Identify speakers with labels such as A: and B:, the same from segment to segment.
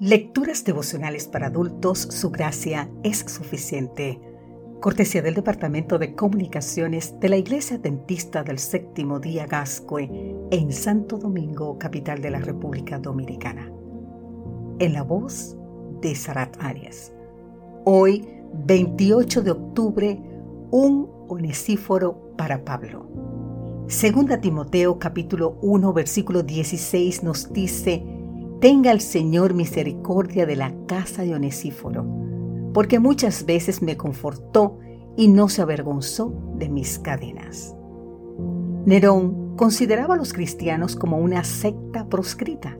A: Lecturas devocionales para adultos, su gracia es suficiente. Cortesía del Departamento de Comunicaciones de la Iglesia Dentista del Séptimo Día Gascue en Santo Domingo, capital de la República Dominicana. En la voz de Sarat Arias. Hoy, 28 de octubre, un onesíforo para Pablo. Segunda Timoteo capítulo 1 versículo 16 nos dice, Tenga el Señor misericordia de la casa de Onesíforo, porque muchas veces me confortó y no se avergonzó de mis cadenas. Nerón consideraba a los cristianos como una secta proscrita.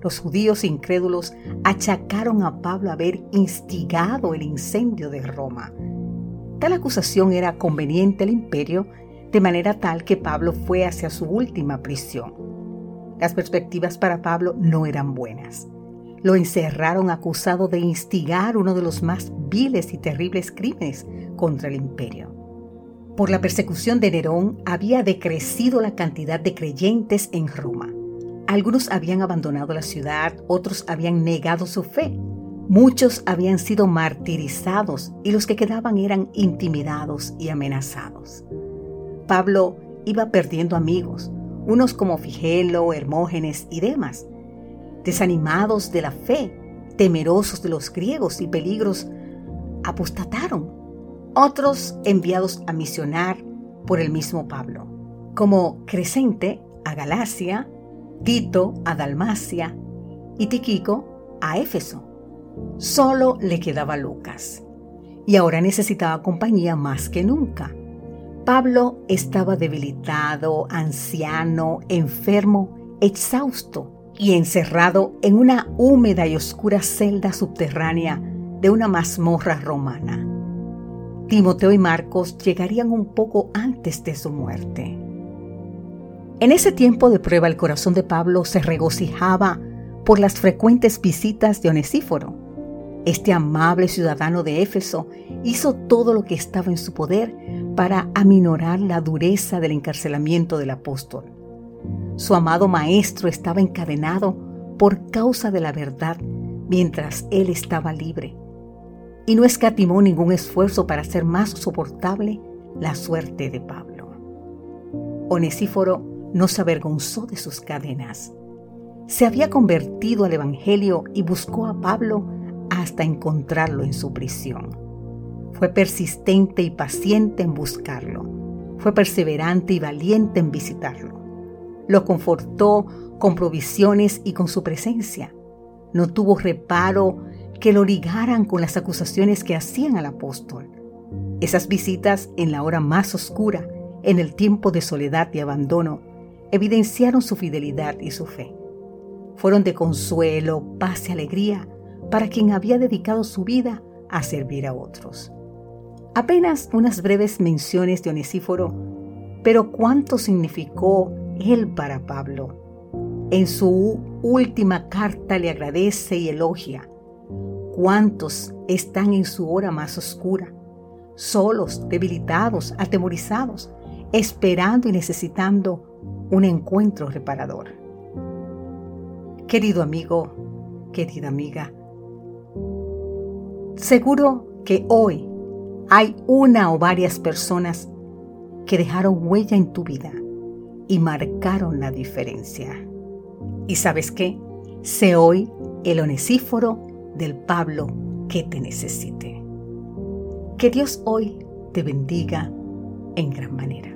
A: Los judíos incrédulos achacaron a Pablo haber instigado el incendio de Roma. Tal acusación era conveniente al imperio, de manera tal que Pablo fue hacia su última prisión las perspectivas para Pablo no eran buenas. Lo encerraron acusado de instigar uno de los más viles y terribles crímenes contra el imperio. Por la persecución de Nerón había decrecido la cantidad de creyentes en Roma. Algunos habían abandonado la ciudad, otros habían negado su fe. Muchos habían sido martirizados y los que quedaban eran intimidados y amenazados. Pablo iba perdiendo amigos, unos como Figelo, Hermógenes y demás, desanimados de la fe, temerosos de los griegos y peligros, apostataron. Otros enviados a misionar por el mismo Pablo, como Crescente a Galacia, Tito a Dalmacia y Tiquico a Éfeso. Solo le quedaba Lucas. Y ahora necesitaba compañía más que nunca. Pablo estaba debilitado, anciano, enfermo, exhausto y encerrado en una húmeda y oscura celda subterránea de una mazmorra romana. Timoteo y Marcos llegarían un poco antes de su muerte. En ese tiempo de prueba el corazón de Pablo se regocijaba por las frecuentes visitas de Onesíforo. Este amable ciudadano de Éfeso hizo todo lo que estaba en su poder para aminorar la dureza del encarcelamiento del apóstol. Su amado maestro estaba encadenado por causa de la verdad mientras él estaba libre, y no escatimó ningún esfuerzo para hacer más soportable la suerte de Pablo. Onesíforo no se avergonzó de sus cadenas. Se había convertido al Evangelio y buscó a Pablo hasta encontrarlo en su prisión. Fue persistente y paciente en buscarlo. Fue perseverante y valiente en visitarlo. Lo confortó con provisiones y con su presencia. No tuvo reparo que lo ligaran con las acusaciones que hacían al apóstol. Esas visitas en la hora más oscura, en el tiempo de soledad y abandono, evidenciaron su fidelidad y su fe. Fueron de consuelo, paz y alegría para quien había dedicado su vida a servir a otros. Apenas unas breves menciones de Onesíforo, pero cuánto significó él para Pablo. En su última carta le agradece y elogia. ¿Cuántos están en su hora más oscura, solos, debilitados, atemorizados, esperando y necesitando un encuentro reparador? Querido amigo, querida amiga, seguro que hoy hay una o varias personas que dejaron huella en tu vida y marcaron la diferencia. ¿Y sabes qué? Sé hoy el onesíforo del Pablo que te necesite. Que Dios hoy te bendiga en gran manera.